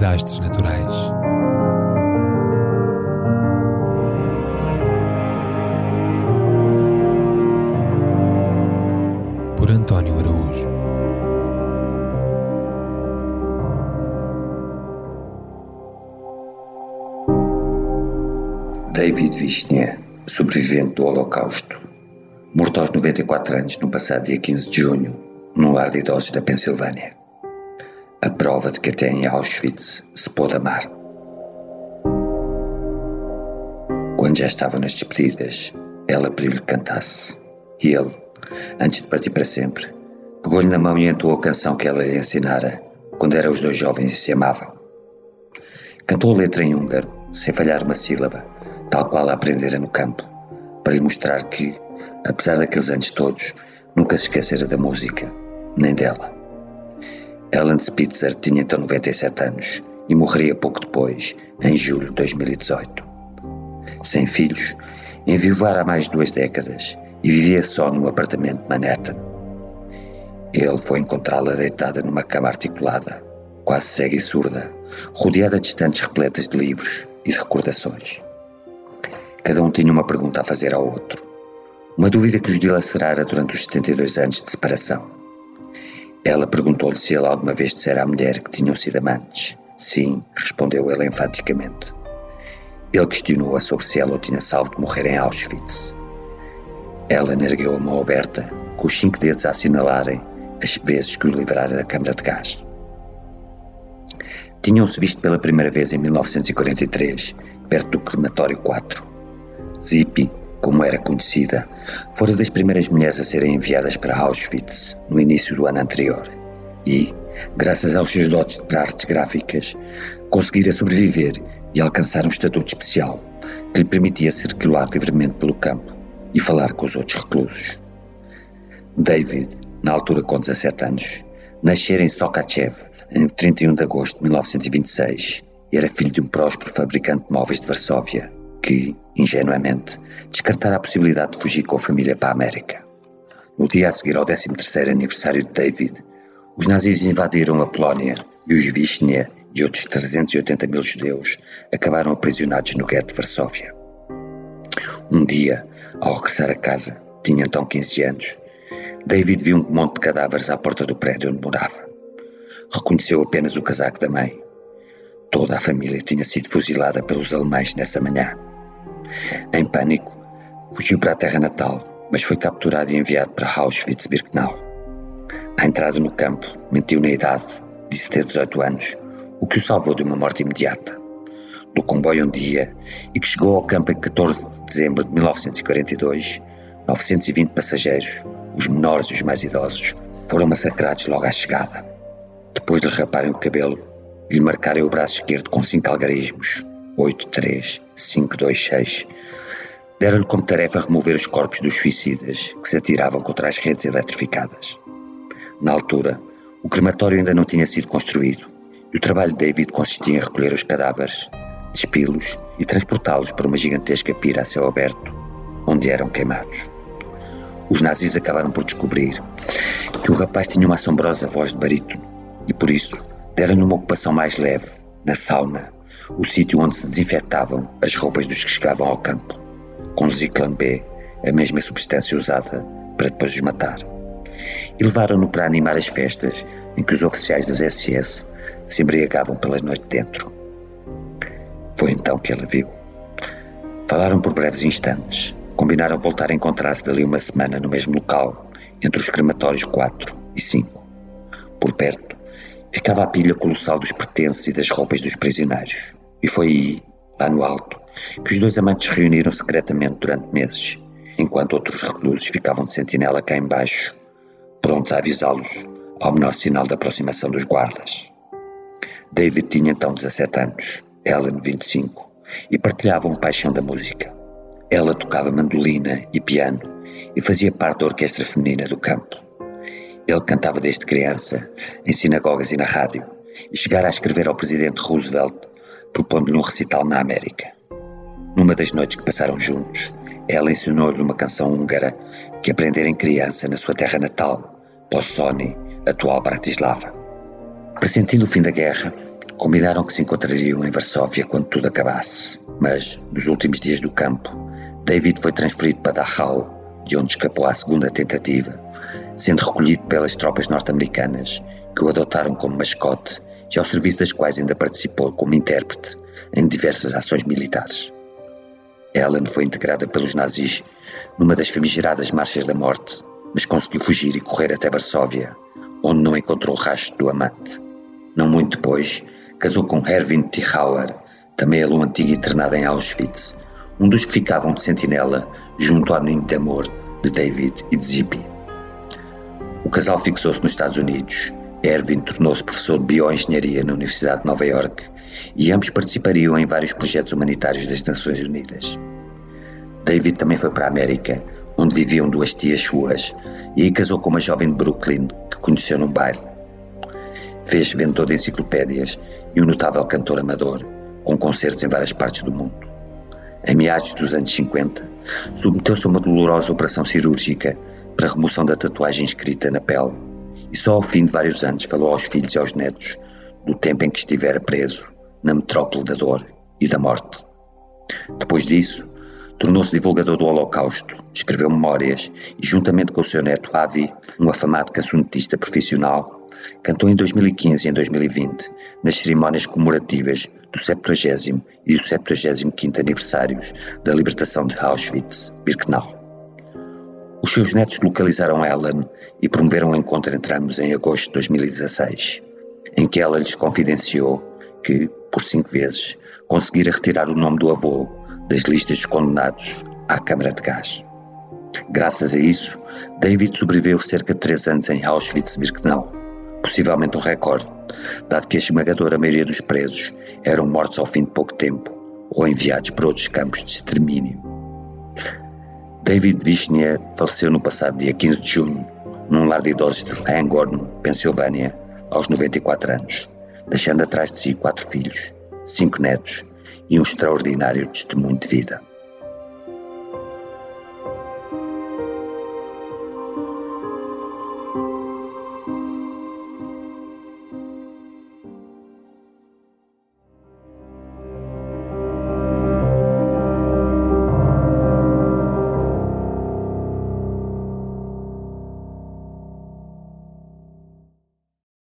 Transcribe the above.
desastres naturais. Por António Araújo. David Vishnia, sobrevivente do Holocausto, morto aos 94 anos no passado dia 15 de junho, num lar de idosos da Pensilvânia a prova de que até em Auschwitz se pôde amar. Quando já estava nas despedidas, ela pediu-lhe que cantasse. E ele, antes de partir para sempre, pegou-lhe na mão e entoou a canção que ela lhe ensinara quando eram os dois jovens e se amavam. Cantou a letra em húngaro, sem falhar uma sílaba, tal qual a aprendera no campo, para lhe mostrar que, apesar daqueles anos todos, nunca se esquecera da música, nem dela. Ellen Spitzer tinha então 97 anos e morreria pouco depois, em julho de 2018. Sem filhos, enviuvara há mais de duas décadas e vivia só num apartamento de Manhattan. Ele foi encontrá-la deitada numa cama articulada, quase cega e surda, rodeada de estantes repletas de livros e de recordações. Cada um tinha uma pergunta a fazer ao outro, uma dúvida que os dilacerara durante os 72 anos de separação. Ela perguntou-lhe se ele alguma vez dissera à mulher que tinham sido amantes. Sim, respondeu ele enfaticamente. Ele questionou-a sobre se ela o tinha salvo de morrer em Auschwitz. Ela ergueu a mão aberta, com os cinco dedos a assinalarem as vezes que o livrara da câmara de gás. Tinham-se visto pela primeira vez em 1943, perto do crematório 4. Zippy como era conhecida, fora das primeiras mulheres a serem enviadas para Auschwitz no início do ano anterior. E, graças aos seus dotes para artes gráficas, conseguira sobreviver e alcançar um estatuto especial que lhe permitia circular livremente pelo campo e falar com os outros reclusos. David, na altura com 17 anos, nascera em Sokachev em 31 de agosto de 1926 e era filho de um próspero fabricante de móveis de Varsóvia que, ingenuamente, descartara a possibilidade de fugir com a família para a América. No dia a seguir ao 13º aniversário de David, os nazis invadiram a Polónia e os Vishnia e outros 380 mil judeus acabaram aprisionados no gueto de Varsóvia. Um dia, ao regressar a casa, tinha então 15 anos, David viu um monte de cadáveres à porta do prédio onde morava. Reconheceu apenas o casaco da mãe. Toda a família tinha sido fuzilada pelos alemães nessa manhã. Em pânico, fugiu para a terra natal, mas foi capturado e enviado para Auschwitz-Birkenau. À entrada no campo, mentiu na idade, disse ter 18 anos, o que o salvou de uma morte imediata. Do comboio um dia e que chegou ao campo em 14 de dezembro de 1942, 920 passageiros, os menores e os mais idosos, foram massacrados logo à chegada. Depois de lhe raparem o cabelo, lhe marcarem o braço esquerdo com cinco algarismos, 83526 deram-lhe como tarefa remover os corpos dos suicidas que se atiravam contra as redes eletrificadas. Na altura, o crematório ainda não tinha sido construído e o trabalho de David consistia em recolher os cadáveres, despí-los e transportá-los para uma gigantesca pira a céu aberto, onde eram queimados. Os nazis acabaram por descobrir que o rapaz tinha uma assombrosa voz de barítono e, por isso, deram-lhe uma ocupação mais leve, na sauna, o sítio onde se desinfetavam as roupas dos que chegavam ao campo, com Ziclan B, a mesma substância usada para depois os matar. E levaram-no para animar as festas em que os oficiais das SS se embriagavam pela noite dentro. Foi então que ela viu. Falaram por breves instantes, combinaram voltar a encontrar-se dali uma semana no mesmo local, entre os crematórios 4 e 5. Por perto, ficava a pilha colossal dos pertences e das roupas dos prisioneiros. E foi aí, lá no alto, que os dois amantes reuniram secretamente durante meses, enquanto outros reclusos ficavam de sentinela cá embaixo, prontos a avisá-los ao menor sinal da aproximação dos guardas. David tinha então 17 anos, Ellen 25, e partilhavam paixão da música. Ela tocava mandolina e piano e fazia parte da orquestra feminina do campo. Ele cantava desde criança, em sinagogas e na rádio, e chegara a escrever ao presidente Roosevelt propondo-lhe um recital na América. Numa das noites que passaram juntos, ela ensinou-lhe uma canção húngara que aprendera em criança na sua terra natal, Possoni, atual Bratislava. Pressentindo o fim da guerra, Combinaram que se encontrariam em Varsóvia quando tudo acabasse, mas, nos últimos dias do campo, David foi transferido para Dachau, de onde escapou à segunda tentativa, sendo recolhido pelas tropas norte-americanas, que o adotaram como mascote e ao serviço das quais ainda participou como intérprete em diversas ações militares. Ellen foi integrada pelos nazis numa das famigeradas Marchas da Morte, mas conseguiu fugir e correr até Varsóvia, onde não encontrou rastro do amante. Não muito depois, casou com Erwin Tichauer, também ele um antigo internado em Auschwitz, um dos que ficavam de sentinela junto ao ninho de amor de David e de Zippy. O casal fixou-se nos Estados Unidos. Erwin tornou-se professor de bioengenharia na Universidade de Nova York e ambos participariam em vários projetos humanitários das Nações Unidas. David também foi para a América, onde viviam duas tias suas, e casou com uma jovem de Brooklyn que conheceu num baile. Fez vendedor de enciclopédias e um notável cantor amador, com concertos em várias partes do mundo. Em meados dos anos 50, submeteu-se a uma dolorosa operação cirúrgica para a remoção da tatuagem escrita na pele e só ao fim de vários anos falou aos filhos e aos netos do tempo em que estivera preso na metrópole da dor e da morte. Depois disso, tornou-se divulgador do Holocausto, escreveu memórias e, juntamente com o seu neto Avi, um afamado cancionetista profissional, cantou em 2015 e em 2020 nas cerimónias comemorativas do 70 e do 75 aniversários da libertação de Auschwitz-Birkenau. Os seus netos localizaram Ellen e promoveram um encontro entre ambos em agosto de 2016, em que ela lhes confidenciou que, por cinco vezes, conseguira retirar o nome do avô das listas de condenados à Câmara de Gás. Graças a isso, David sobreviveu cerca de três anos em Auschwitz-Birkenau, possivelmente um recorde, dado que a esmagadora maioria dos presos eram mortos ao fim de pouco tempo ou enviados para outros campos de extermínio. David Vishnia faleceu no passado dia 15 de junho, num lar de idosos de Hangorn, Pensilvânia, aos 94 anos, deixando atrás de si quatro filhos, cinco netos e um extraordinário testemunho de vida.